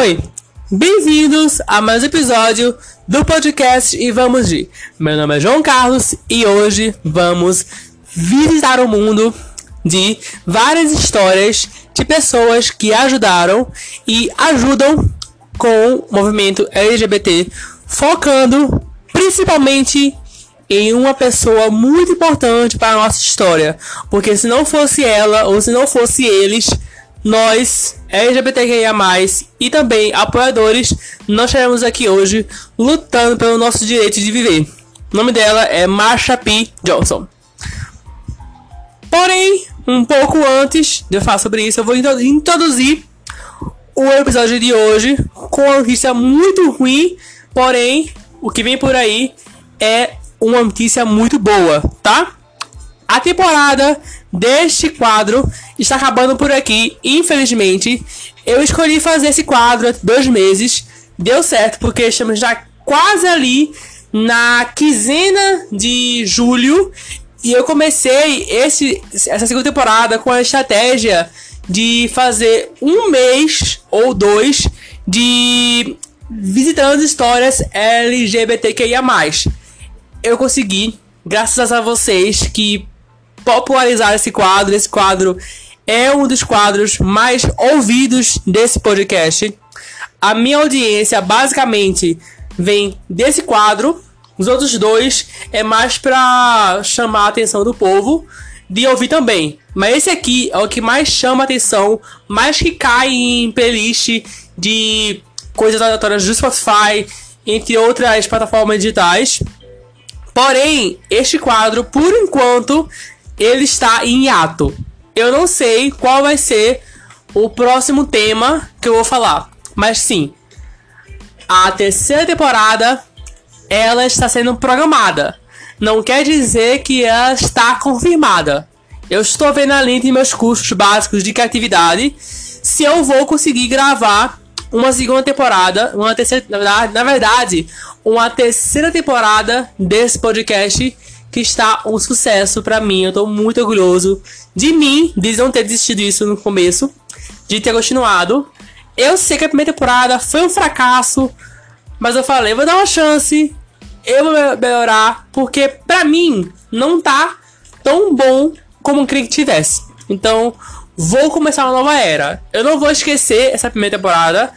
Oi, bem-vindos a mais um episódio do podcast E Vamos de. Meu nome é João Carlos e hoje vamos visitar o mundo de várias histórias de pessoas que ajudaram e ajudam com o movimento LGBT, focando principalmente em uma pessoa muito importante para a nossa história, porque se não fosse ela ou se não fosse eles, nós, LGBTQIA+, e também apoiadores, nós estaremos aqui hoje lutando pelo nosso direito de viver. O nome dela é Marsha P. Johnson. Porém, um pouco antes de eu falar sobre isso, eu vou introduzir o episódio de hoje com uma notícia muito ruim, porém, o que vem por aí é uma notícia muito boa, tá? A temporada deste quadro está acabando por aqui, infelizmente. Eu escolhi fazer esse quadro há dois meses. Deu certo, porque estamos já quase ali na quinzena de julho. E eu comecei esse, essa segunda temporada com a estratégia de fazer um mês ou dois de visitando histórias LGBTQIA. Eu consegui, graças a vocês que popularizar esse quadro. Esse quadro é um dos quadros mais ouvidos desse podcast. A minha audiência basicamente vem desse quadro. Os outros dois é mais para chamar a atenção do povo de ouvir também. Mas esse aqui é o que mais chama atenção, mais que cai em playlist de coisas aleatórias do Spotify, entre outras plataformas digitais. Porém, este quadro, por enquanto, ele está em ato. Eu não sei qual vai ser o próximo tema que eu vou falar, mas sim, a terceira temporada ela está sendo programada. Não quer dizer que ela está confirmada. Eu estou vendo ali de meus cursos básicos de criatividade se eu vou conseguir gravar uma segunda temporada, uma terceira, na verdade, uma terceira temporada desse podcast que está um sucesso para mim. Eu tô muito orgulhoso de mim, de não ter desistido disso no começo, de ter continuado. Eu sei que a primeira temporada foi um fracasso, mas eu falei, vou dar uma chance, eu vou melhorar, porque pra mim não tá tão bom como eu queria que tivesse. Então, vou começar uma nova era. Eu não vou esquecer essa primeira temporada.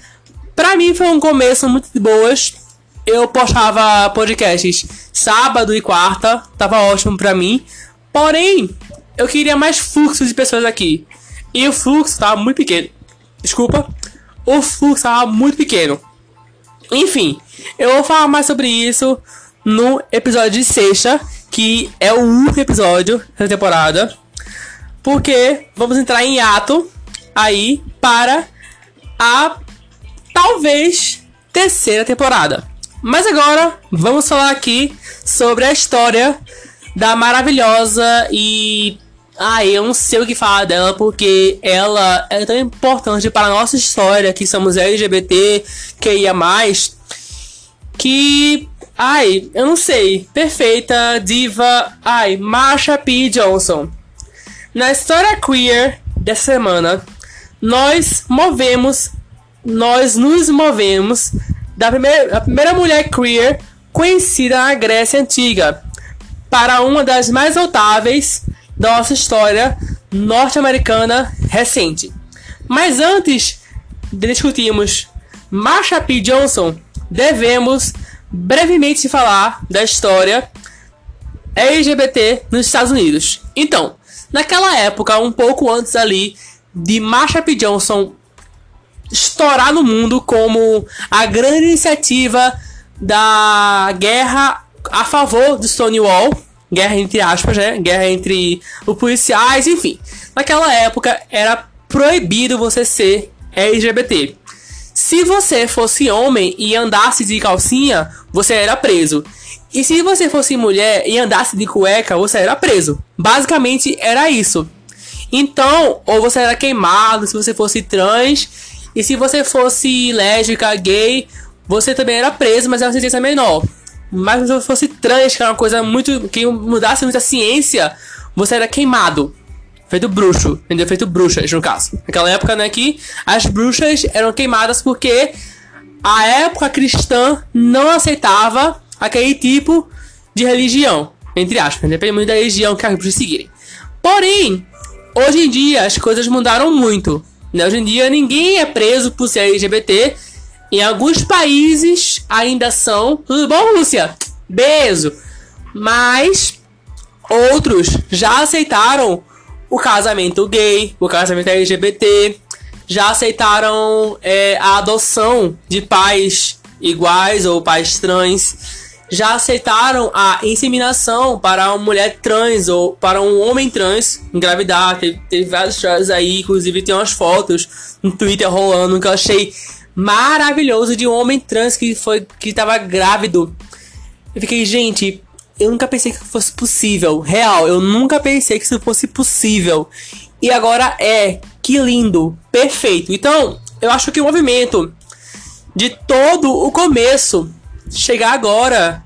Pra mim foi um começo muito de boas eu postava podcasts sábado e quarta, tava ótimo pra mim. Porém, eu queria mais fluxo de pessoas aqui. E o fluxo tava muito pequeno. Desculpa. O fluxo tava muito pequeno. Enfim, eu vou falar mais sobre isso no episódio de sexta, que é o último episódio da temporada. Porque vamos entrar em ato aí para a talvez terceira temporada. Mas agora vamos falar aqui sobre a história da maravilhosa e. Ah, eu não sei o que falar dela porque ela é tão importante para a nossa história, que somos LGBT, que ia mais, que. Ai, eu não sei. Perfeita, diva. Ai, Marsha P. Johnson. Na história queer dessa semana, nós movemos, nós nos movemos da primeira, a primeira mulher queer conhecida na Grécia Antiga, para uma das mais notáveis da nossa história norte-americana recente. Mas antes de discutirmos Marsha P. Johnson, devemos brevemente falar da história LGBT nos Estados Unidos. Então, naquela época, um pouco antes ali de Marsha P. Johnson estourar no mundo como a grande iniciativa da guerra a favor do Stonewall, guerra entre aspas, né? Guerra entre os policiais, enfim. Naquela época era proibido você ser LGBT. Se você fosse homem e andasse de calcinha, você era preso. E se você fosse mulher e andasse de cueca, você era preso. Basicamente era isso. Então, ou você era queimado se você fosse trans, e se você fosse lésbica, gay, você também era preso, mas era uma sentença menor. Mas se você fosse trans, que era uma coisa muito. que mudasse muita ciência, você era queimado. Feito bruxo, entendeu? Feito bruxas, no caso. Naquela época, né, que as bruxas eram queimadas porque a época cristã não aceitava aquele tipo de religião, entre aspas, depende muito da religião que as bruxas seguirem. Porém, hoje em dia as coisas mudaram muito. Né? Hoje em dia ninguém é preso por ser LGBT. Em alguns países ainda são. Tudo bom, Rússia? Beijo! Mas outros já aceitaram o casamento gay, o casamento LGBT, já aceitaram é, a adoção de pais iguais ou pais trans, já aceitaram a inseminação para uma mulher trans ou para um homem trans engravidar. Teve, teve vários histórias aí, inclusive tem umas fotos no Twitter rolando que eu achei maravilhoso de um homem trans que foi que estava grávido. Eu fiquei, gente, eu nunca pensei que fosse possível. Real, eu nunca pensei que isso fosse possível. E agora é. Que lindo. Perfeito. Então, eu acho que o movimento de todo o começo chegar agora,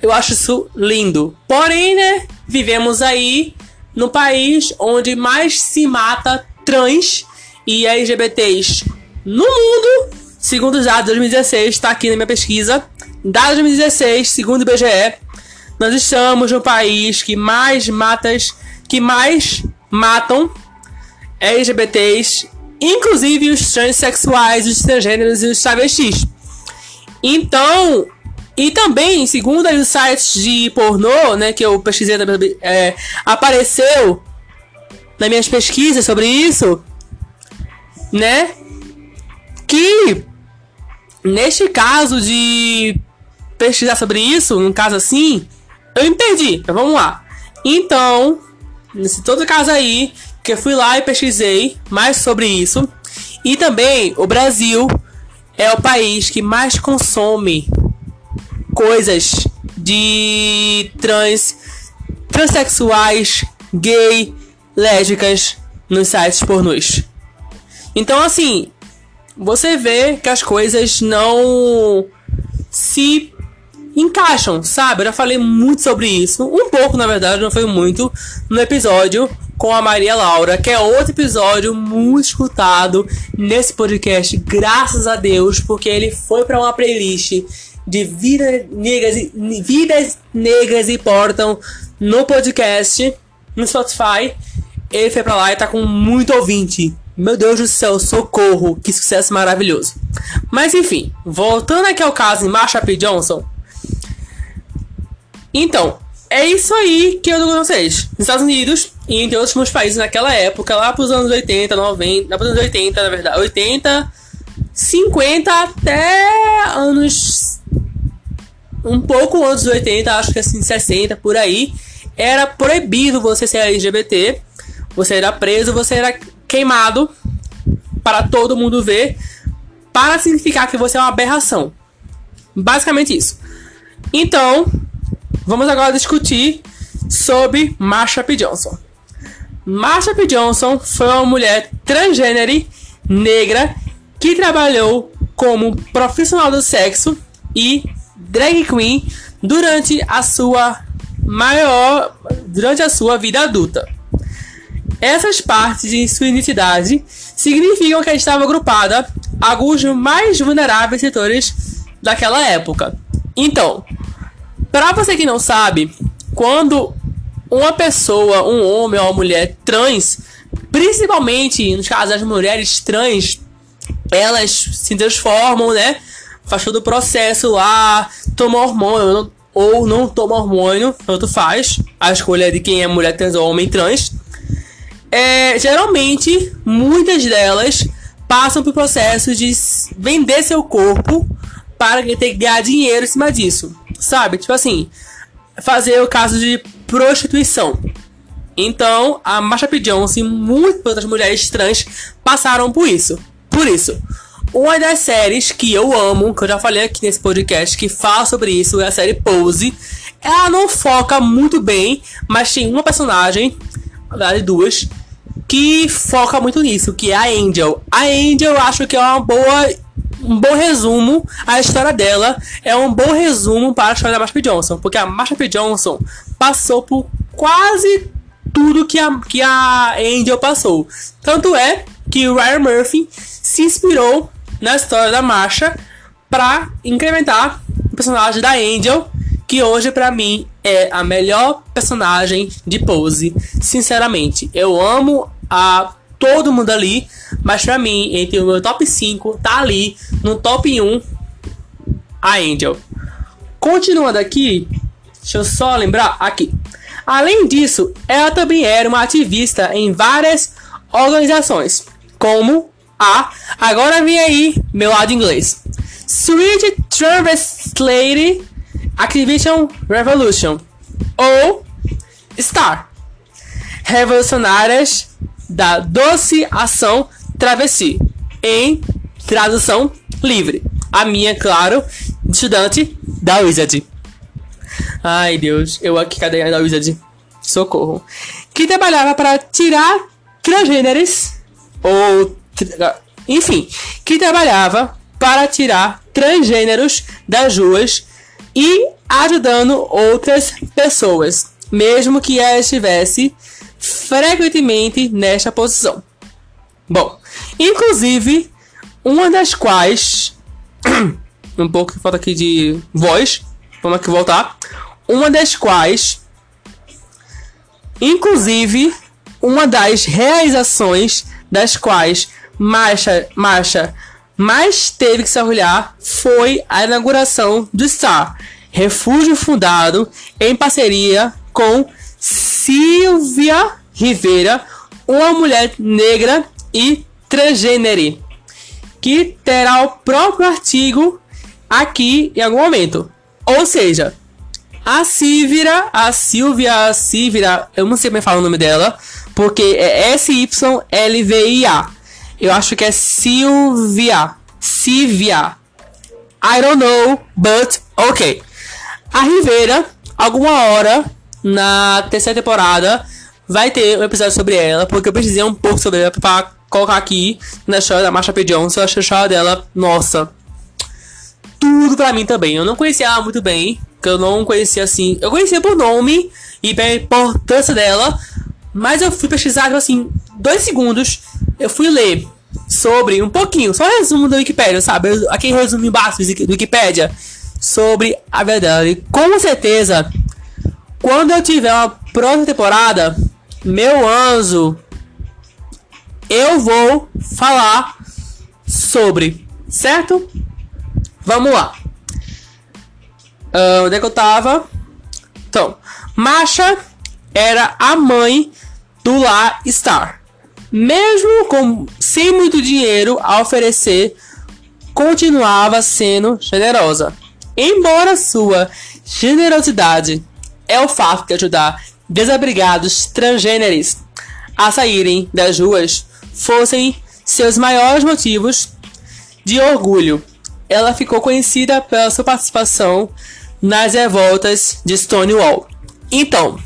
eu acho isso lindo. Porém, né, vivemos aí no país onde mais se mata trans e LGBTs no mundo, segundo os dados de 2016, está aqui na minha pesquisa. Dados de 2016, segundo o IBGE, nós estamos no país que mais matas, que mais matam LGBTs, inclusive os transexuais, os transgêneros e os travestis. Então, e também, segundo os sites de pornô, né, que eu pesquisei, é, apareceu nas minhas pesquisas sobre isso, né, que neste caso de pesquisar sobre isso, num caso assim, eu perdi, mas vamos lá. Então, nesse todo caso aí, que eu fui lá e pesquisei mais sobre isso. E também o Brasil é o país que mais consome coisas de trans, transexuais, gay, lésbicas nos sites pornôs. Então, assim, você vê que as coisas não se encaixam, sabe? Eu já falei muito sobre isso, um pouco na verdade, não foi muito, no episódio com a Maria Laura, que é outro episódio muito escutado nesse podcast, graças a Deus, porque ele foi para uma playlist de vidas negras e vidas negras importam no podcast, no Spotify. Ele foi para lá e tá com muito ouvinte. Meu Deus do céu, socorro, que sucesso maravilhoso. Mas enfim, voltando aqui ao caso de Marsha P. Johnson, então, é isso aí que eu digo pra vocês. Nos Estados Unidos e entre outros países naquela época, lá pros anos 80, 90, lá pros anos 80, na verdade, 80, 50 até anos um pouco antes dos 80, acho que assim 60 por aí, era proibido você ser LGBT. Você era preso, você era queimado para todo mundo ver, para significar que você é uma aberração. Basicamente isso. Então, Vamos agora discutir sobre Marsha P. Johnson. Marsha P. Johnson foi uma mulher transgênero negra que trabalhou como profissional do sexo e drag queen durante a sua maior durante a sua vida adulta. Essas partes de sua identidade significam que estava agrupada a alguns mais vulneráveis setores daquela época. Então, para você que não sabe, quando uma pessoa, um homem ou uma mulher trans, principalmente nos casos das mulheres trans, elas se transformam, né? Faz todo o processo lá, toma hormônio ou não toma hormônio, tanto faz. A escolha de quem é mulher trans ou homem trans. É, geralmente, muitas delas passam por processo de vender seu corpo para ter ganhar dinheiro em cima disso. Sabe? Tipo assim, fazer o caso de prostituição. Então, a Marsha P. Johnson e muitas outras mulheres trans passaram por isso. Por isso, uma das séries que eu amo, que eu já falei aqui nesse podcast, que fala sobre isso, é a série Pose. Ela não foca muito bem, mas tem uma personagem, na verdade duas, que foca muito nisso, que é a Angel. A Angel eu acho que é uma boa um bom resumo a história dela é um bom resumo para a história da Marsha P. Johnson, porque a Marsha P. Johnson passou por quase tudo que a, que a Angel passou. Tanto é que Ryan Murphy se inspirou na história da Marcha para incrementar o personagem da Angel, que hoje para mim é a melhor personagem de Pose. Sinceramente, eu amo a todo mundo ali, mas para mim, entre o meu top 5, tá ali no top 1 a Angel. Continuando aqui, deixa eu só lembrar aqui. Além disso, ela também era uma ativista em várias organizações, como a. Agora vem aí meu lado inglês. Sweet Translate Activision Revolution ou STAR Revolucionárias da Doce Ação Travesti em tradução livre. A minha, claro, estudante da Wizard. Ai, Deus, eu aqui, cadê a da Wizard? Socorro. Que trabalhava para tirar transgêneros, ou. Enfim, que trabalhava para tirar transgêneros das ruas e ajudando outras pessoas, mesmo que ela estivesse frequentemente nesta posição. Bom, inclusive, uma das quais. um pouco falta aqui de voz. Vamos aqui voltar. Uma das quais. Inclusive, uma das realizações das quais Marcha, Marcha mais teve que se orgulhar foi a inauguração do STAR, refúgio fundado em parceria com Silvia Rivera, uma mulher negra e transgênero, que terá o próprio artigo aqui em algum momento. Ou seja, a Silvia, a Silvia, a Silvia, eu não sei como falar o nome dela, porque é S-Y-L-V-I-A. Eu acho que é Silvia. Silvia. I don't know, but ok. A Rivera, alguma hora na terceira temporada, vai ter um episódio sobre ela, porque eu precisei um pouco sobre ela pra colocar aqui na história da Marsha P. Johnson. Eu achei a história dela, nossa, tudo pra mim também. Eu não conhecia ela muito bem, que eu não conhecia assim. Eu conhecia por nome e pela importância dela, mas eu fui pesquisar, tipo assim, dois segundos, eu fui ler sobre um pouquinho, só resumo do Wikipedia, sabe? Aquele resumo básico do Wikipedia sobre a verdade. Com certeza, quando eu tiver uma próxima temporada, meu anjo, eu vou falar sobre, certo? Vamos lá. Uh, onde é que eu tava? Então, Masha era a mãe do La Star. Mesmo com sem muito dinheiro a oferecer, continuava sendo generosa. Embora sua generosidade é o fato de ajudar desabrigados transgêneros a saírem das ruas fossem seus maiores motivos de orgulho. Ela ficou conhecida pela sua participação nas revoltas de Stonewall. Então,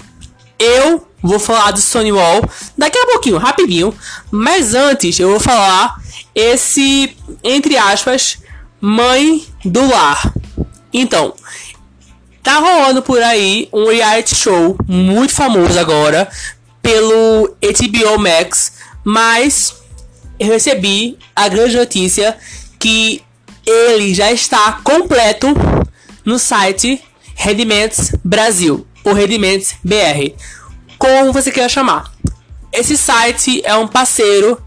eu vou falar de Stonewall daqui a pouquinho, rapidinho. Mas antes, eu vou falar esse, entre aspas, mãe do lar. Então, tá rolando por aí um reality show muito famoso agora pelo HBO Max, mas eu recebi a grande notícia que ele já está completo no site Rendiments Brasil ou Rendiments BR, como você quer chamar. Esse site é um parceiro,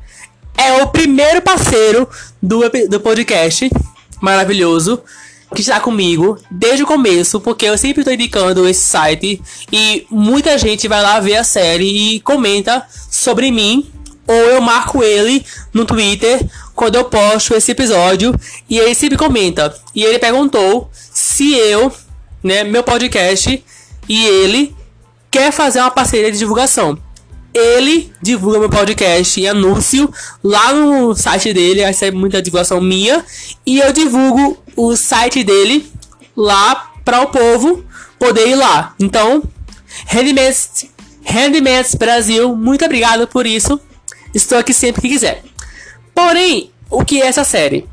é o primeiro parceiro do, do podcast maravilhoso que está comigo desde o começo, porque eu sempre estou indicando esse site e muita gente vai lá ver a série e comenta sobre mim, ou eu marco ele no Twitter quando eu posto esse episódio e ele sempre comenta. E ele perguntou se eu, né, meu podcast e ele quer fazer uma parceria de divulgação. Ele divulga meu podcast e anúncio lá no site dele, recebe muita divulgação minha, e eu divulgo o site dele lá para o povo poder ir lá. Então, Handmaids, Handmaids Brasil, muito obrigado por isso. Estou aqui sempre que quiser. Porém, o que é essa série?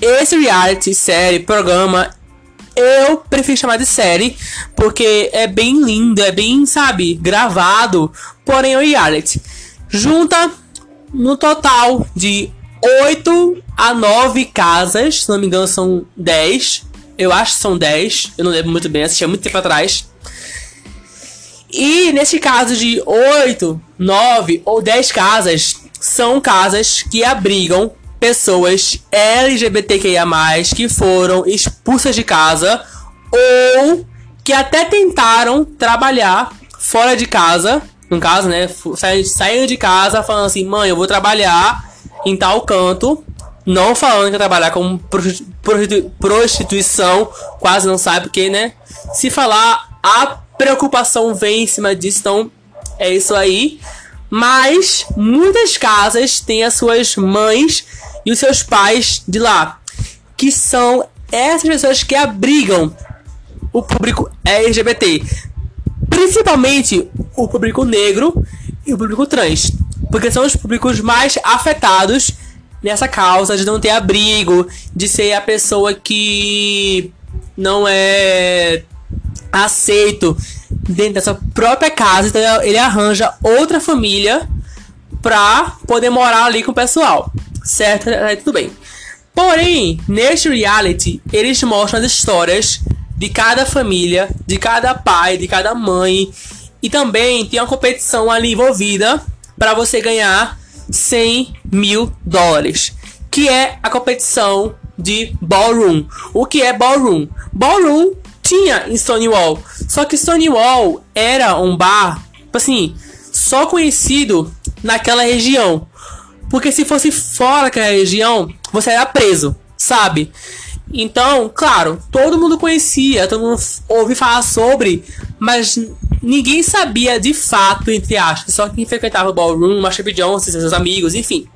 Esse reality, série, programa eu prefiro chamar de série, porque é bem lindo, é bem, sabe, gravado, porém é um reality. Junta no total de 8 a 9 casas, se não me engano são 10. Eu acho que são 10, eu não lembro muito bem, assisti há muito tempo atrás. E nesse caso de 8, 9 ou 10 casas, são casas que abrigam pessoas LGBTQIA+, que foram expulsas de casa ou que até tentaram trabalhar fora de casa, no caso, né, saindo de casa falando assim, mãe, eu vou trabalhar em tal canto, não falando que trabalhar com prostituição, quase não sabe porque, né, se falar, a preocupação vem em cima disso, então é isso aí. Mas muitas casas têm as suas mães e os seus pais de lá, que são essas pessoas que abrigam o público LGBT, principalmente o público negro e o público trans, porque são os públicos mais afetados nessa causa de não ter abrigo, de ser a pessoa que não é aceito dentro dessa própria casa, então ele arranja outra família pra poder morar ali com o pessoal certo? Aí tudo bem. Porém, neste reality, eles mostram as histórias de cada família, de cada pai, de cada mãe. E também tem uma competição ali envolvida para você ganhar 100 mil dólares. Que é a competição de Ballroom. O que é Ballroom? Ballroom tinha em Stonewall. Só que Stonewall era um bar, assim, só conhecido naquela região. Porque se fosse fora daquela região, você era preso, sabe? Então, claro, todo mundo conhecia, todo mundo ouvi falar sobre, mas ninguém sabia de fato, entre aspas, só quem frequentava o ballroom, Master. Johnson, seus amigos, enfim.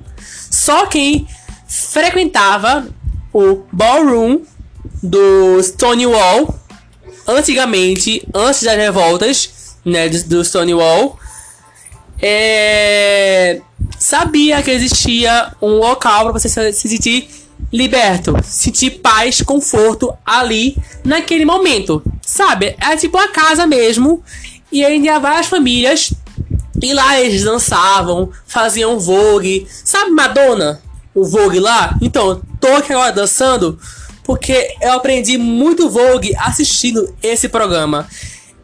Só quem frequentava o ballroom do Stonewall, antigamente, antes das revoltas, né, do Stonewall, é, sabia que existia um local para você se sentir liberto, sentir paz, conforto ali naquele momento, sabe? É tipo a casa mesmo. E aí tinha várias famílias e lá eles dançavam, faziam vogue, sabe Madonna? O vogue lá? Então, tô aqui agora dançando porque eu aprendi muito vogue assistindo esse programa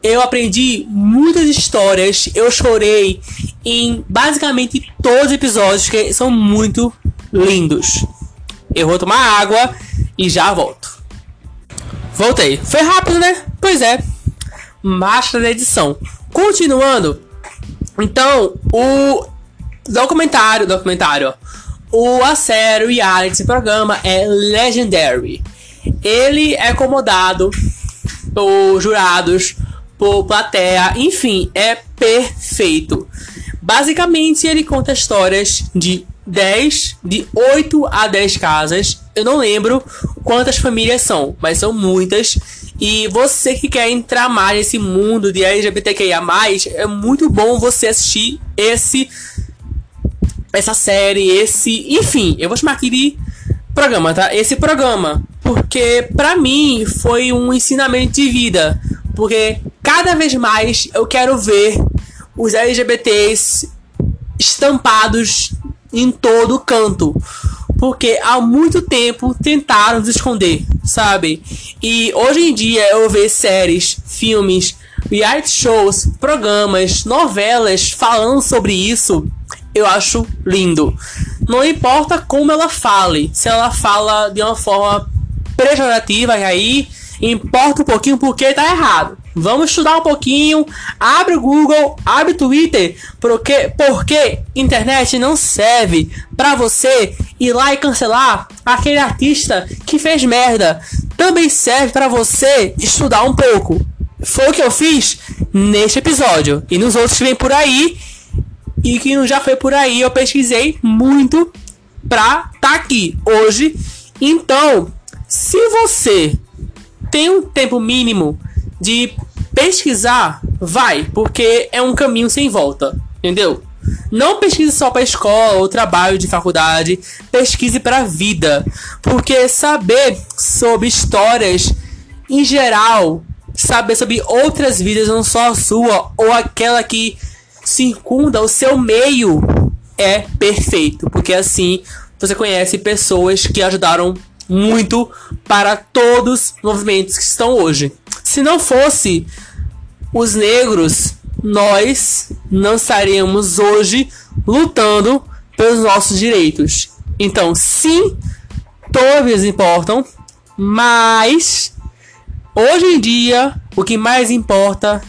eu aprendi muitas histórias, eu chorei em basicamente todos os episódios que são muito lindos. Eu vou tomar água e já volto. Voltei. Foi rápido, né? Pois é. Máscara da edição. Continuando. Então, o documentário, documentário, o a reality esse programa é Legendary. Ele é acomodado por jurados por plateia, enfim, é perfeito. Basicamente, ele conta histórias de 10, de 8 a 10 casas. Eu não lembro quantas famílias são, mas são muitas. E você que quer entrar mais nesse mundo de LGBTQIA, é muito bom você assistir esse essa série, esse, enfim, eu vou chamar aqui de programa, tá? Esse programa, porque para mim foi um ensinamento de vida, porque cada vez mais eu quero ver os LGBTs estampados em todo canto. Porque há muito tempo tentaram nos esconder, sabe? E hoje em dia eu vejo séries, filmes, reality shows, programas, novelas falando sobre isso, eu acho lindo. Não importa como ela fale, se ela fala de uma forma pejorativa, aí importa um pouquinho porque tá errado. Vamos estudar um pouquinho. Abre o Google, abre o Twitter, porque, porque internet não serve para você ir lá e cancelar aquele artista que fez merda. Também serve para você estudar um pouco. Foi o que eu fiz neste episódio. E nos outros que vem por aí. E que não já foi por aí, eu pesquisei muito pra tá aqui hoje. Então, se você tem um tempo mínimo de pesquisar, vai, porque é um caminho sem volta, entendeu? Não pesquise só para escola ou trabalho de faculdade, pesquise para vida, porque saber sobre histórias em geral, saber sobre outras vidas, não só a sua ou aquela que circunda o seu meio, é perfeito, porque assim você conhece pessoas que ajudaram muito para todos os movimentos que estão hoje. Se não fosse os negros, nós não estaríamos hoje lutando pelos nossos direitos. Então, sim, todos importam, mas hoje em dia o que mais importa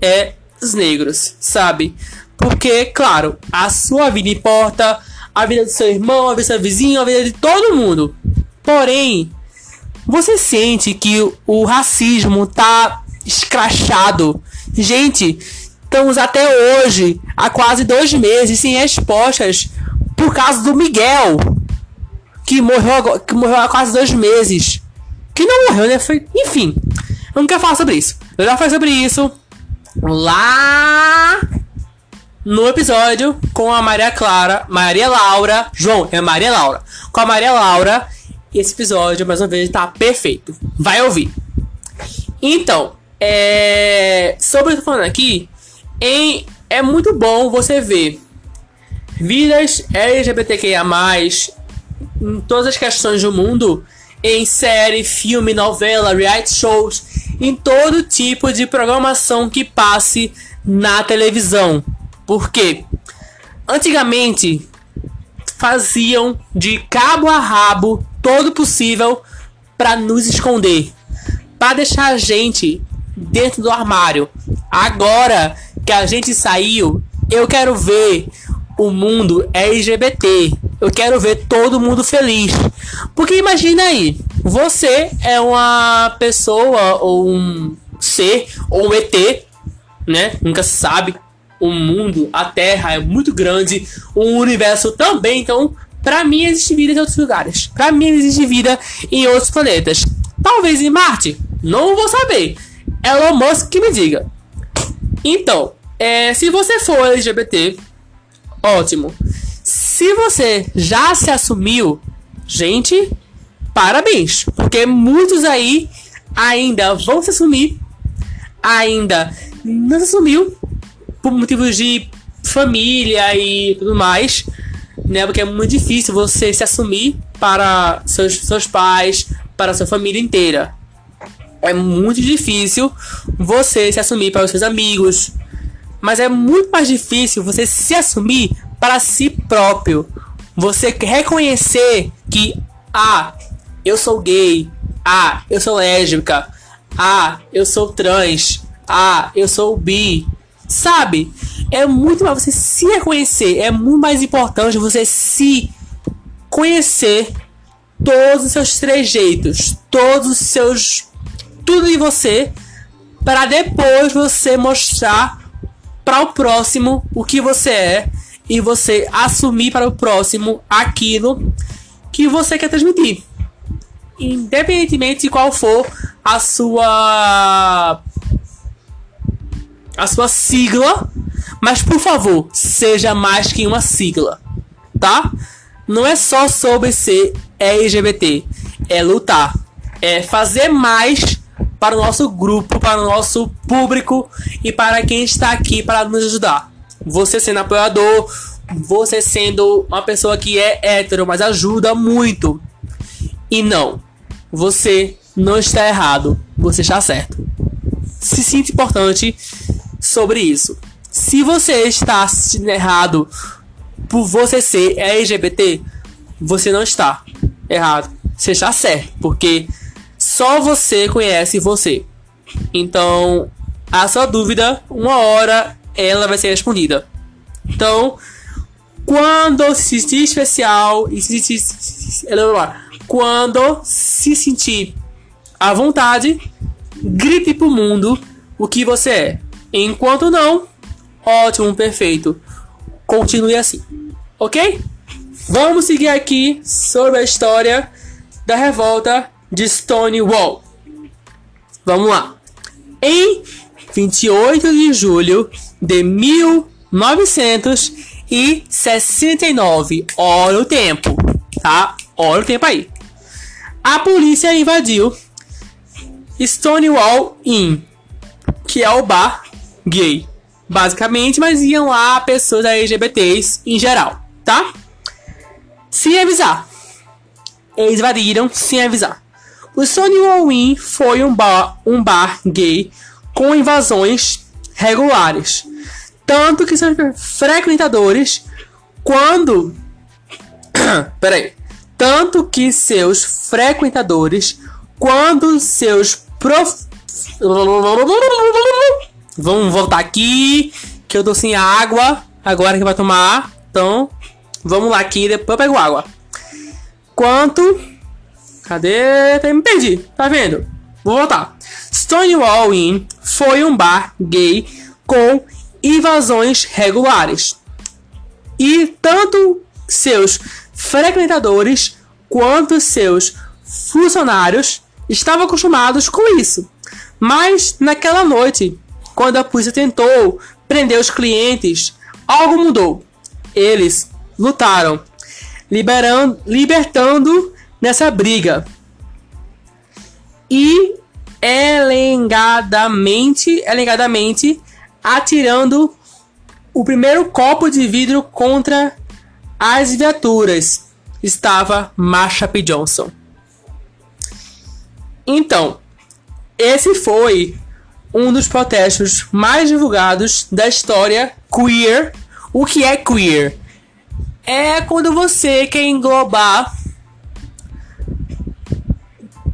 é os negros, sabe? Porque, claro, a sua vida importa, a vida do seu irmão, a vida do seu vizinho, a vida de todo mundo. Porém, você sente que o racismo tá escrachado. Gente, estamos até hoje, há quase dois meses, sem respostas por causa do Miguel, que morreu, que morreu há quase dois meses. Que não morreu, né? Foi, enfim, eu não quero falar sobre isso. Eu já falei sobre isso lá no episódio com a Maria Clara, Maria Laura, João, é Maria Laura. Com a Maria Laura, esse episódio, mais uma vez, tá perfeito. Vai ouvir. Então, é... sobre o que eu tô falando aqui, em... é muito bom você ver vidas LGBTQIA+, em todas as questões do mundo, em série, filme, novela, reality shows, em todo tipo de programação que passe na televisão. Porque antigamente faziam de cabo a rabo todo possível para nos esconder, para deixar a gente dentro do armário. Agora que a gente saiu, eu quero ver o mundo LGBT. Eu quero ver todo mundo feliz. Porque imagina aí, você é uma pessoa ou um ser ou um ET, né? Nunca se sabe o mundo, a Terra é muito grande, o universo também, então para mim existe vida em outros lugares. Para mim existe vida em outros planetas. Talvez em Marte, não vou saber. Elon Musk que me diga. Então, é, se você for LGBT, ótimo. Se você já se assumiu, gente, parabéns, porque muitos aí ainda vão se assumir, ainda não se assumiu por motivos de família e tudo mais, né? Porque é muito difícil você se assumir para seus, seus pais, para sua família inteira. É muito difícil você se assumir para os seus amigos, mas é muito mais difícil você se assumir para si próprio. Você reconhecer que ah, eu sou gay, ah, eu sou lésbica, ah, eu sou trans, ah, eu sou bi, Sabe? É muito mais você se reconhecer. É muito mais importante você se conhecer todos os seus trejeitos, todos os seus. tudo de você, para depois você mostrar para o próximo o que você é e você assumir para o próximo aquilo que você quer transmitir. Independentemente de qual for a sua a sua sigla, mas por favor, seja mais que uma sigla, tá? Não é só sobre ser LGBT, é lutar, é fazer mais para o nosso grupo, para o nosso público e para quem está aqui para nos ajudar. Você sendo apoiador, você sendo uma pessoa que é hétero, mas ajuda muito. E não, você não está errado, você está certo. Se sinta importante sobre isso. Se você está assistindo errado por você ser LGBT, você não está errado. Você está certo, porque só você conhece você. Então, a sua dúvida, uma hora ela vai ser respondida. Então, quando se sentir especial e se sentir, quando se sentir à vontade, grite pro mundo o que você é. Enquanto não, ótimo, perfeito. Continue assim, ok? Vamos seguir aqui sobre a história da revolta de Stonewall. Vamos lá. Em 28 de julho de 1969, olha o tempo, tá? Olha o tempo aí. A polícia invadiu Stonewall Inn, que é o bar gay, basicamente, mas iam lá pessoas LGBTs em geral, tá? Sem avisar. Eles invadiram sem avisar. O Stonewall Inn foi um bar, um bar gay com invasões regulares. Tanto que seus frequentadores, quando. Peraí. Tanto que seus frequentadores, quando seus prof... Vamos voltar aqui, que eu tô sem água. Agora que vai tomar. Então, vamos lá aqui, depois eu pego água. Quanto. Cadê? Me perdi, tá vendo? Vou voltar. Stonewall Inn foi um bar gay com invasões regulares. E tanto seus frequentadores quanto seus funcionários estavam acostumados com isso. Mas naquela noite, quando a polícia tentou prender os clientes, algo mudou. Eles lutaram, liberando, libertando nessa briga. E elengadamente, elengadamente atirando o primeiro copo de vidro contra as viaturas. Estava Marsha P. Johnson. Então, esse foi um dos protestos mais divulgados da história queer. O que é queer? É quando você quer englobar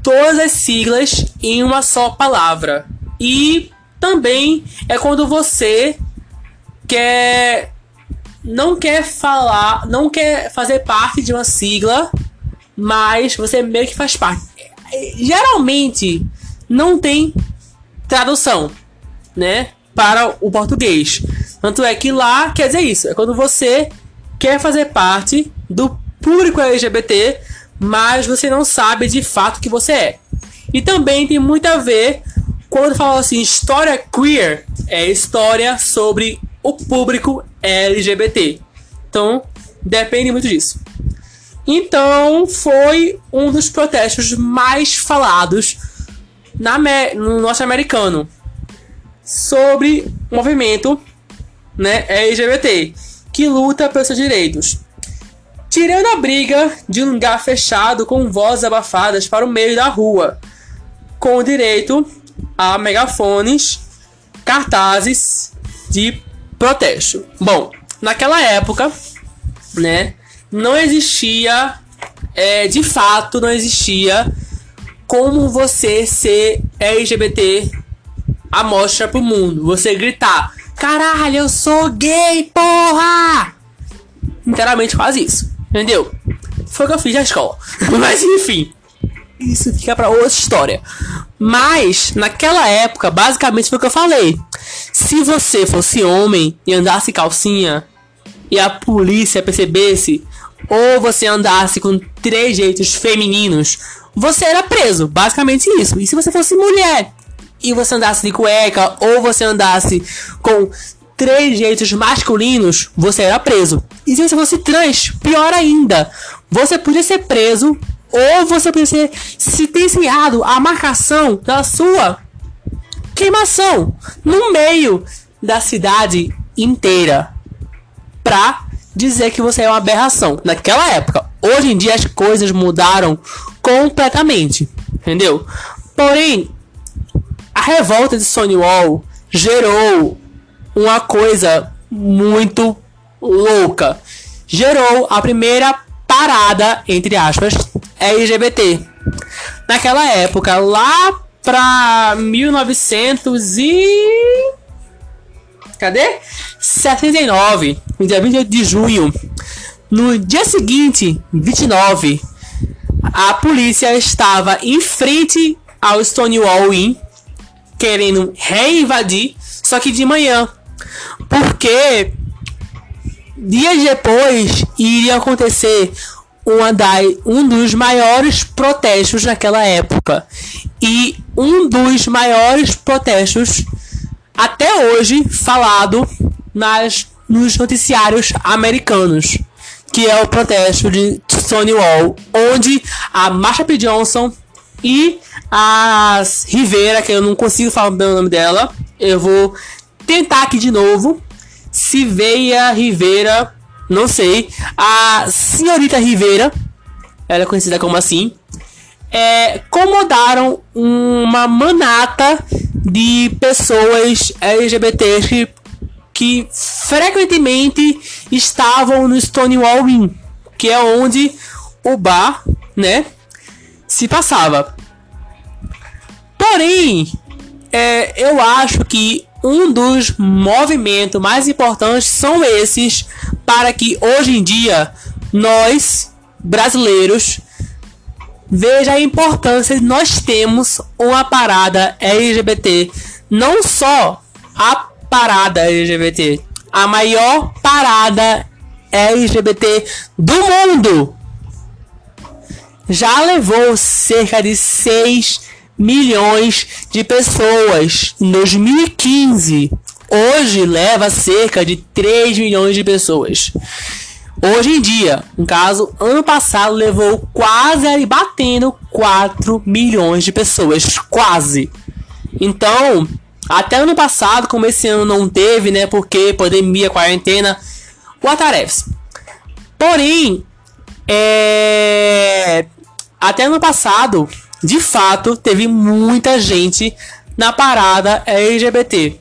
todas as siglas em uma só palavra. E também é quando você quer não quer falar, não quer fazer parte de uma sigla, mas você meio que faz parte. Geralmente não tem tradução, né, para o português. Tanto é que lá quer dizer isso, é quando você quer fazer parte do público LGBT, mas você não sabe de fato que você é. E também tem muito a ver quando fala assim, história queer, é história sobre o público LGBT. Então, depende muito disso. Então, foi um dos protestos mais falados na, no norte-americano sobre o movimento né, LGBT que luta pelos seus direitos. Tirando a briga de um lugar fechado com vozes abafadas para o meio da rua, com o direito a megafones, cartazes de protesto. Bom, naquela época, né, não existia, é, de fato, não existia como você ser LGBT a mostra pro mundo. Você gritar, caralho, eu sou gay, porra! Inteiramente quase isso, entendeu? Foi o que eu fiz na escola. Mas enfim, isso fica para outra história. Mas, naquela época, basicamente foi o que eu falei. Se você fosse homem e andasse calcinha e a polícia percebesse, ou você andasse com três jeitos femininos, você era preso. Basicamente isso. E se você fosse mulher e você andasse de cueca, ou você andasse com três jeitos masculinos, você era preso. E se você fosse trans, pior ainda, você podia ser preso ou você precisa se sentenciado a marcação da sua queimação no meio da cidade inteira pra dizer que você é uma aberração. Naquela época, hoje em dia as coisas mudaram completamente, entendeu? Porém, a revolta de Stonewall gerou uma coisa muito louca. Gerou a primeira parada, entre aspas, LGBT. Naquela época, lá pra 1900 e... Cadê? 79, no dia 28 de junho. No dia seguinte, 29, a polícia estava em frente ao Stonewall Inn, querendo reinvadir, só que de manhã. Porque dias depois iria acontecer uma um dos maiores protestos naquela época. E um dos maiores protestos até hoje falado nas, nos noticiários americanos, que é o protesto de Stonewall, onde a Marsha P. Johnson e a Rivera, que eu não consigo falar o nome dela. Eu vou tentar aqui de novo. Civeia Rivera, não sei. A senhorita Rivera, ela é conhecida como assim, é, comodaram uma manata de pessoas LGBTs que, que frequentemente estavam no Stonewall Inn, que é onde o bar, né, se passava. Porém, é, eu acho que um dos movimentos mais importantes são esses para que hoje em dia nós brasileiros veja a importância de nós temos uma parada LGBT, não só a parada LGBT, a maior parada LGBT do mundo. Já levou cerca de 6 milhões de pessoas em 2015. Hoje leva cerca de 3 milhões de pessoas. Hoje em dia, no caso, ano passado levou quase aí batendo 4 milhões de pessoas, quase. Então, até ano passado, como esse ano não teve, né, porque pandemia, quarentena, what Porém, é... até ano passado, de fato, teve muita gente na parada LGBT.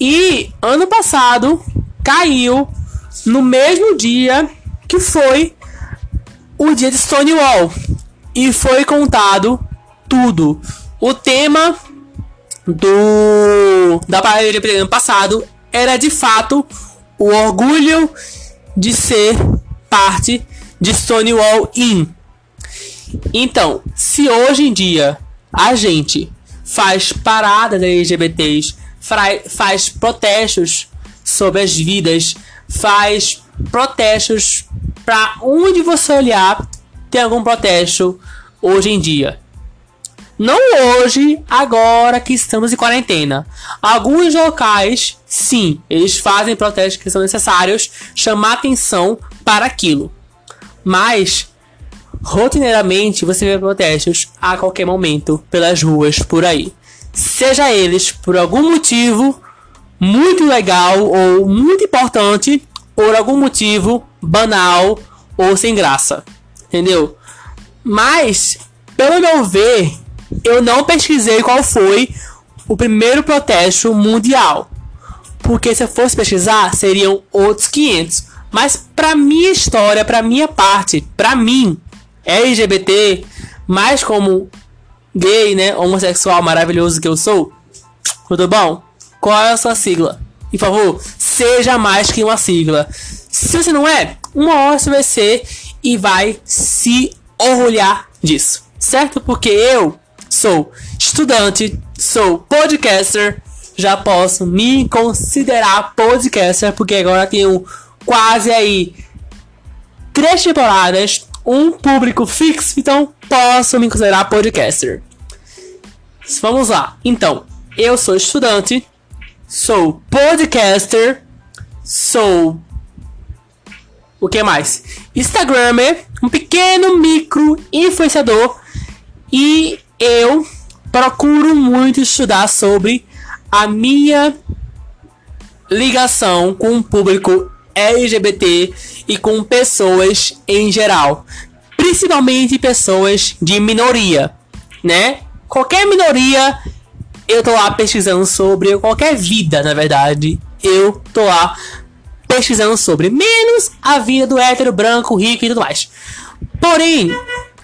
E ano passado caiu no mesmo dia que foi o dia de Stonewall. E foi contado tudo. O tema do da LGBT ano passado era de fato o orgulho de ser parte de Stonewall Inn. Então, se hoje em dia a gente faz paradas LGBTs, faz protestos sobre as vidas, faz protestos para onde você olhar tem algum protesto hoje em dia. Não hoje, agora que estamos em quarentena. Alguns locais, sim, eles fazem protestos que são necessários chamar atenção para aquilo. Mas rotineiramente você vê protestos a qualquer momento pelas ruas por aí. Seja eles por algum motivo muito legal ou muito importante, por algum motivo banal ou sem graça. Entendeu? Mas, pelo meu ver, eu não pesquisei qual foi o primeiro protesto mundial. Porque se eu fosse pesquisar, seriam outros 500. Mas para minha história, para minha parte, para mim, LGBT, mais como gay, né, homossexual maravilhoso que eu sou, tudo bom? Qual é a sua sigla? E por favor, seja mais que uma sigla. Se você não é, uma hora você vai ser e vai se orgulhar disso, certo? Porque eu sou estudante, sou podcaster, já posso me considerar podcaster, porque agora tenho quase aí três temporadas um público fixo, então posso me considerar podcaster. Vamos lá. Então, eu sou estudante, sou podcaster, sou o que mais? Instagramer, um pequeno micro influenciador e eu procuro muito estudar sobre a minha ligação com o público LGBT e com pessoas em geral, principalmente pessoas de minoria, né? Qualquer minoria eu tô lá pesquisando sobre, qualquer vida, na verdade, eu tô lá pesquisando sobre, menos a vida do hétero branco, rico e tudo mais. Porém,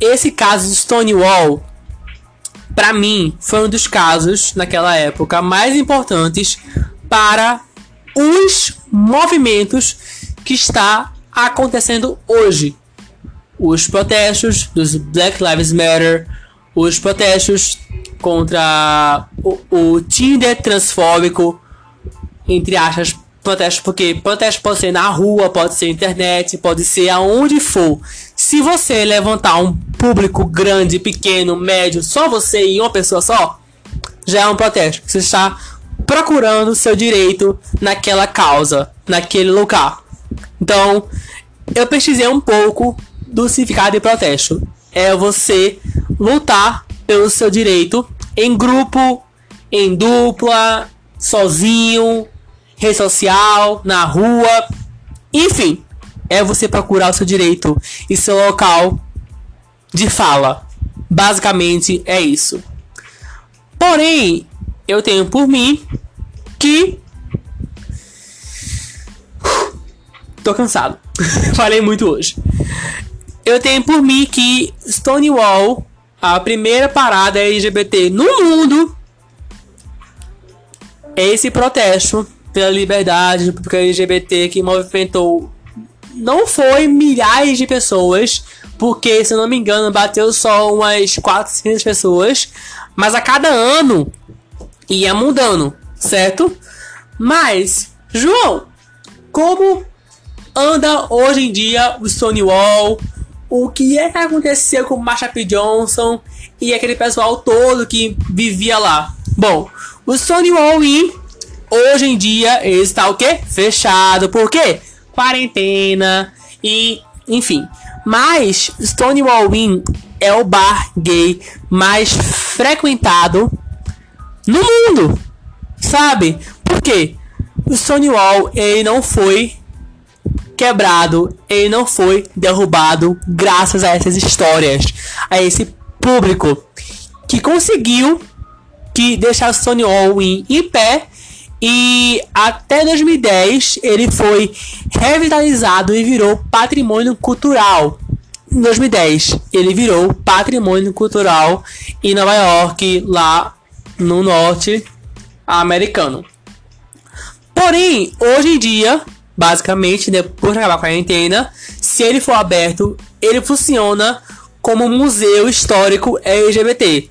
esse caso de Stonewall, para mim, foi um dos casos naquela época mais importantes para os movimentos que está acontecendo hoje. Os protestos dos Black Lives Matter, os protestos contra o, o Tinder transfóbico, entre aspas, protestos, porque protesto pode ser na rua, pode ser internet, pode ser aonde for. Se você levantar um público grande, pequeno, médio, só você e uma pessoa só, já é um protesto. Você está procurando seu direito naquela causa, naquele lugar. Então, eu pesquisei um pouco do significado de protesto. é você lutar pelo seu direito em grupo, em dupla, sozinho, rede social, na rua, enfim, é você procurar o seu direito e seu local de fala. Basicamente é isso. Porém, eu tenho por mim que tô cansado. Falei muito hoje. Eu tenho por mim que Stonewall, a primeira parada LGBT no mundo, é esse protesto pela liberdade porque LGBT que movimentou não foi milhares de pessoas, porque se eu não me engano bateu só umas 400 pessoas, mas a cada ano ia mudando, certo? Mas, João, como anda hoje em dia o Stonewall? O que é que aconteceu com o Marsha P. Johnson e aquele pessoal todo que vivia lá? Bom, o Stonewall Inn hoje em dia está o quê? Fechado. Por quê? Quarentena e enfim. Mas Stonewall Inn é o bar gay mais frequentado no mundo. Sabe? Por quê? O Stonewall ele não foi quebrado, ele não foi derrubado graças a essas histórias, a esse público que conseguiu que deixar o Stonewall Inn em pé e até 2010 ele foi revitalizado e virou patrimônio cultural. Em 2010 ele virou patrimônio cultural em Nova York, lá no norte americano. Porém, hoje em dia, basicamente, depois de acabar a quarentena, se ele for aberto, ele funciona como museu histórico LGBT.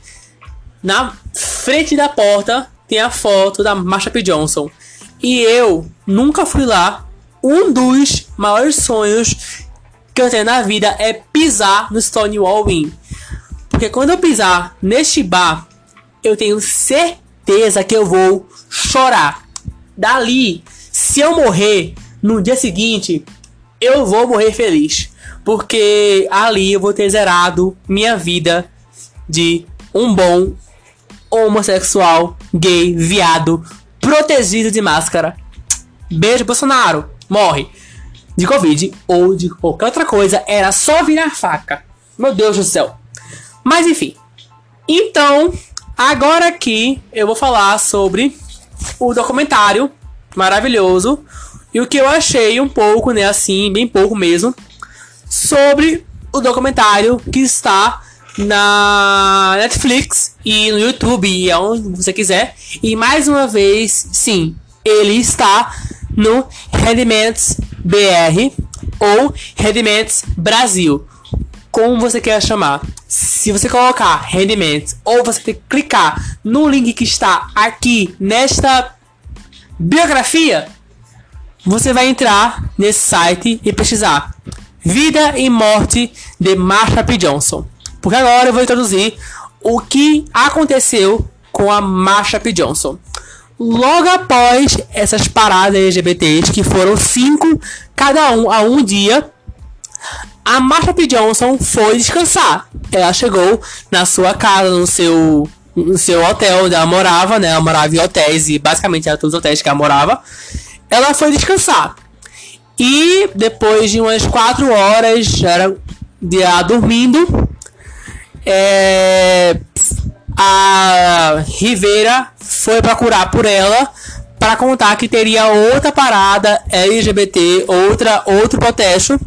Na frente da porta tem a foto da Marsha P. Johnson. E eu nunca fui lá. Um dos maiores sonhos que eu tenho na vida é pisar no Stonewall Inn. Porque quando eu pisar neste bar, eu tenho certeza que eu vou chorar. Dali, se eu morrer no dia seguinte, eu vou morrer feliz. Porque ali eu vou ter zerado minha vida de um bom homossexual, gay, viado, protegido de máscara. Beijo, Bolsonaro. Morre. De Covid ou de qualquer outra coisa, era só virar faca. Meu Deus do céu. Mas enfim. Então, agora aqui eu vou falar sobre o documentário maravilhoso e o que eu achei um pouco, né, assim, bem pouco mesmo, sobre o documentário que está na Netflix e no YouTube e aonde você quiser. E mais uma vez, sim, ele está no Rendiments BR ou Rendiments Brasil, como você quer chamar. Se você colocar Rendiments ou você clicar no link que está aqui nesta biografia, você vai entrar nesse site e pesquisar Vida e Morte de Marsha P. Johnson. Porque agora eu vou introduzir o que aconteceu com a Marsha P. Johnson. Logo após essas paradas LGBTs, que foram cinco, cada um a um dia, a Marsha P. Johnson foi descansar. Ela chegou na sua casa, no seu, no seu hotel onde ela morava, né? Ela morava em hotéis e basicamente era todos os hotéis que ela morava. Ela foi descansar. E depois de umas quatro horas, era de ela dormindo, é, a Rivera foi procurar por ela para contar que teria outra parada LGBT, outra outro protesto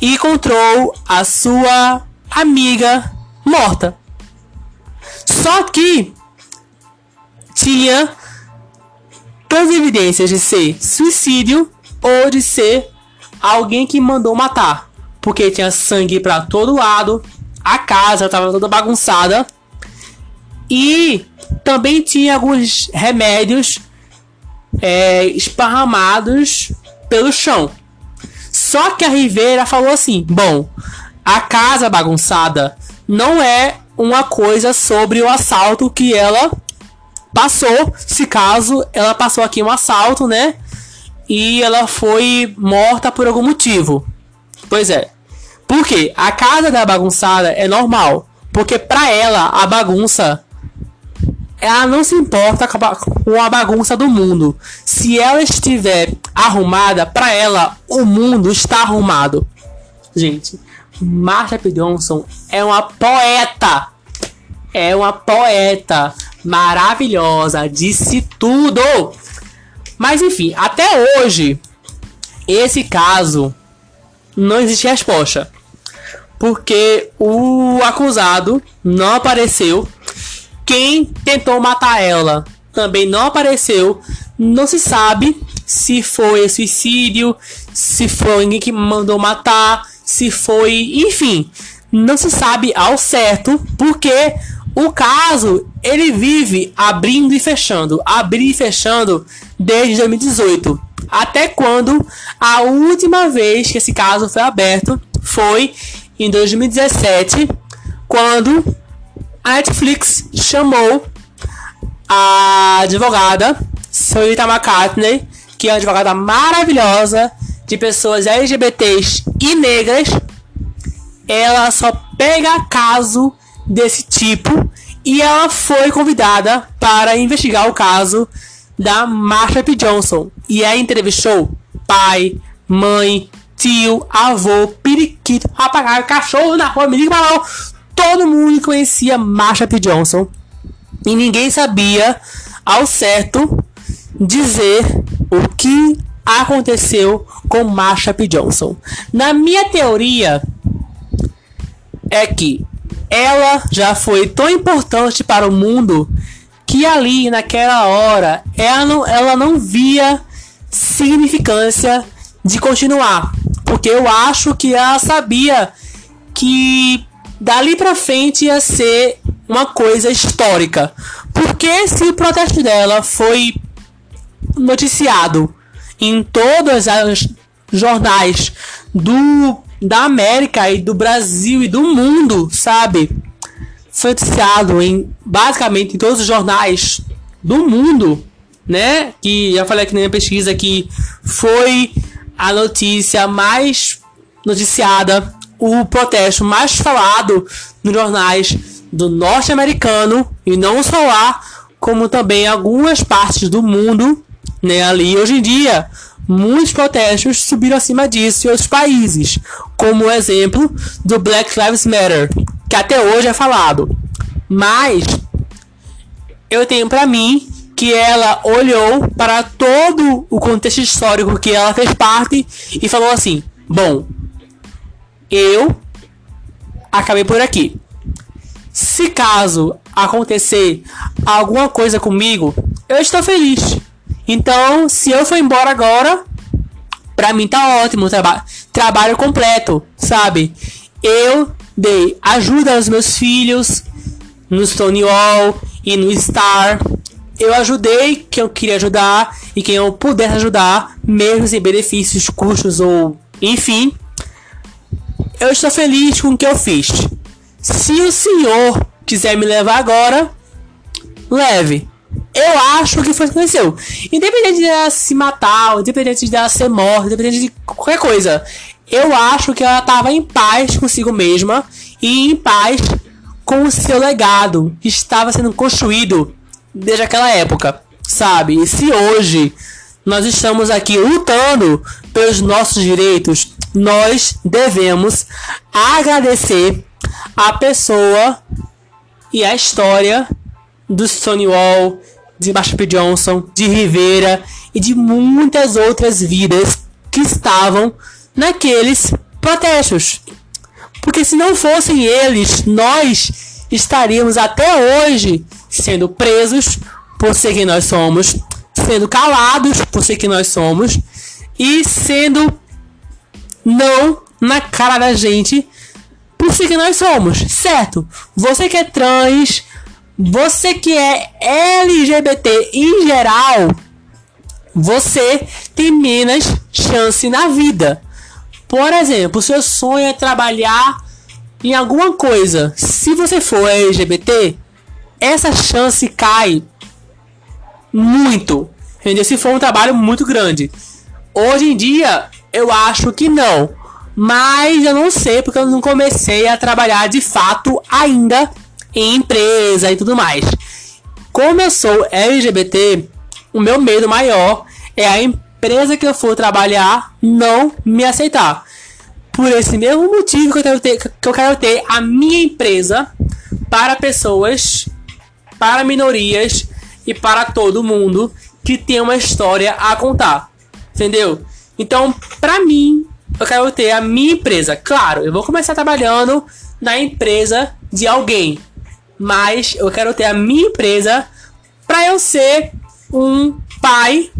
e encontrou a sua amiga morta. Só que tinha todas as evidências de ser suicídio ou de ser alguém que mandou matar, porque tinha sangue para todo lado, a casa estava toda bagunçada. E também tinha alguns remédios é, esparramados pelo chão. Só que a Rivera falou assim: bom, a casa bagunçada não é uma coisa sobre o assalto que ela passou. Se caso ela passou aqui um assalto, né? E ela foi morta por algum motivo. Pois é. Por quê? A casa da bagunçada é normal. Porque pra ela, a bagunça. Ela não se importa com a bagunça do mundo. Se ela estiver arrumada, pra ela, o mundo está arrumado. Gente, Marsha P. Johnson é uma poeta. É uma poeta maravilhosa, disse tudo. Mas enfim, até hoje, esse caso não existe resposta. Porque o acusado não apareceu. Quem tentou matar ela também não apareceu. Não se sabe se foi suicídio, se foi alguém que mandou matar, se foi, enfim, não se sabe ao certo, porque o caso ele vive abrindo e fechando, abrindo e fechando desde 2018. Até quando a última vez que esse caso foi aberto foi em 2017, quando a Netflix chamou a advogada Senhorita McCartney, que é uma advogada maravilhosa de pessoas LGBTs e negras, ela só pega caso desse tipo e ela foi convidada para investigar o caso da Marsha P. Johnson. E aí entrevistou pai, mãe, tio, avô, periquito, papagaio, cachorro na rua, menino balão. Todo mundo conhecia Marsha P. Johnson. E ninguém sabia ao certo dizer o que aconteceu com Marsha P. Johnson. Na minha teoria é que ela já foi tão importante para o mundo que ali naquela hora ela não, ela não via significância de continuar, porque eu acho que ela sabia que dali para frente ia ser uma coisa histórica. Porque se o protesto dela foi noticiado em todos os jornais do da América e do Brasil e do mundo, sabe? Foi noticiado em basicamente em todos os jornais do mundo, né? Que já falei aqui na minha pesquisa que foi a notícia mais noticiada, o protesto mais falado nos jornais do norte-americano e não só lá, como também algumas partes do mundo, né? Ali hoje em dia, muitos protestos subiram acima disso em outros países, como o exemplo do Black Lives Matter, que até hoje é falado. Mas eu tenho para mim que ela olhou para todo o contexto histórico que ela fez parte e falou assim: "Bom, eu acabei por aqui. Se caso acontecer alguma coisa comigo, eu estou feliz. Então, se eu for embora agora, pra mim tá ótimo, traba trabalho completo, sabe? Eu dei ajuda aos meus filhos no Stonewall e no Star. Eu ajudei quem eu queria ajudar e quem eu pudesse ajudar, mesmo sem benefícios, custos ou enfim. Eu estou feliz com o que eu fiz. Se o senhor quiser me levar agora, leve. Eu acho que foi o que aconteceu. Independente de ela se matar, independente de ela ser morta, independente de qualquer coisa. Eu acho que ela estava em paz consigo mesma e em paz com o seu legado que estava sendo construído desde aquela época, sabe? E se hoje nós estamos aqui lutando pelos nossos direitos, nós devemos agradecer a pessoa e a história do Stonewall, de Marsha P. Johnson, de Rivera e de muitas outras vidas que estavam naqueles protestos. Porque se não fossem eles, nós estaríamos até hoje sendo presos por ser quem nós somos, sendo calados por ser quem nós somos e sendo não na cara da gente por ser quem nós somos, certo? Você que é trans, você que é LGBT em geral, você tem menos chance na vida. Por exemplo, seu sonho é trabalhar em alguma coisa. Se você for LGBT, essa chance cai muito. Entendeu? Se for um trabalho muito grande. Hoje em dia, eu acho que não. Mas eu não sei porque eu não comecei a trabalhar de fato ainda em empresa e tudo mais. Como eu sou LGBT, o meu medo maior é a empresa que eu for trabalhar não me aceitar. Por esse mesmo motivo que eu quero ter, que eu quero ter a minha empresa para pessoas, para minorias e para todo mundo que tem uma história a contar. Entendeu? Então, para mim, eu quero ter a minha empresa. Claro, eu vou começar trabalhando na empresa de alguém, mas eu quero ter a minha empresa para eu ser um pai,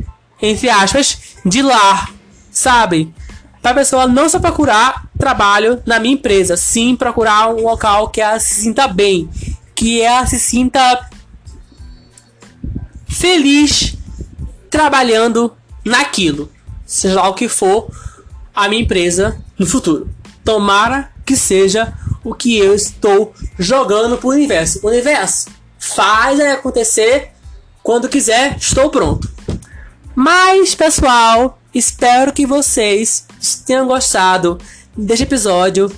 entre aspas, de lar, sabe? Para a pessoa não só procurar trabalho na minha empresa, sim procurar um local que ela se sinta bem, que ela se sinta feliz trabalhando naquilo, seja lá o que for a minha empresa no futuro. Tomara que seja o que eu estou jogando pro universo. Universo, faz acontecer quando quiser, estou pronto. Mas, pessoal, espero que vocês tenham gostado deste episódio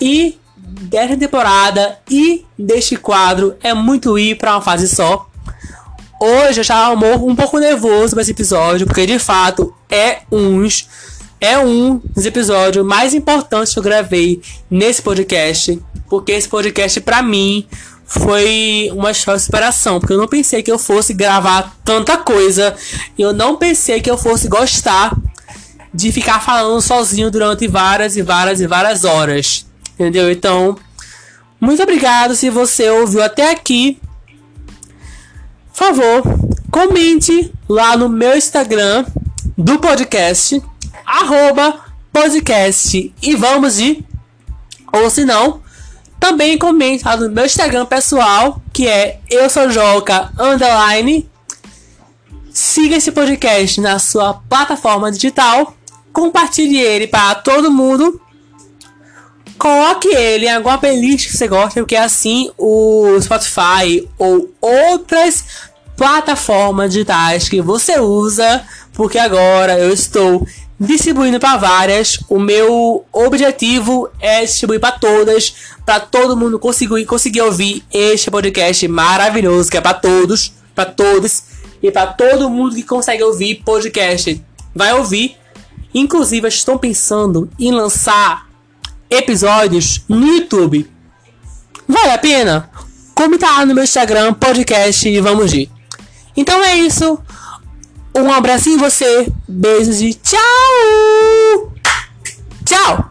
e desta temporada e deste quadro. É muito ir para uma fase só. Hoje eu já um pouco nervoso com esse episódio, porque de fato é uns é um dos episódios mais importantes que eu gravei nesse podcast, porque esse podcast para mim foi uma história de superação, porque eu não pensei que eu fosse gravar tanta coisa, e eu não pensei que eu fosse gostar de ficar falando sozinho durante várias e várias e várias horas. Entendeu? Então, muito obrigado se você ouviu até aqui. Favor, comente lá no meu Instagram do podcast arroba podcast e vamos de. Ou se não, também comente lá no meu Instagram pessoal, que é eu sou Joca underline. Siga esse podcast na sua plataforma digital, compartilhe ele para todo mundo. Coloque ele em alguma playlist que você gosta, porque assim o Spotify ou outras plataformas digitais que você usa, porque agora eu estou distribuindo para várias. O meu objetivo é distribuir para todas, para todo mundo conseguir, conseguir ouvir este podcast maravilhoso que é para todos, para todos e para todo mundo que consegue ouvir podcast. Vai ouvir. Inclusive, estão pensando em lançar episódios no YouTube. Vale a pena? Comenta lá no meu Instagram, podcast e vamos ir. Então é isso. Um abraço em você. Beijos e tchau! Tchau!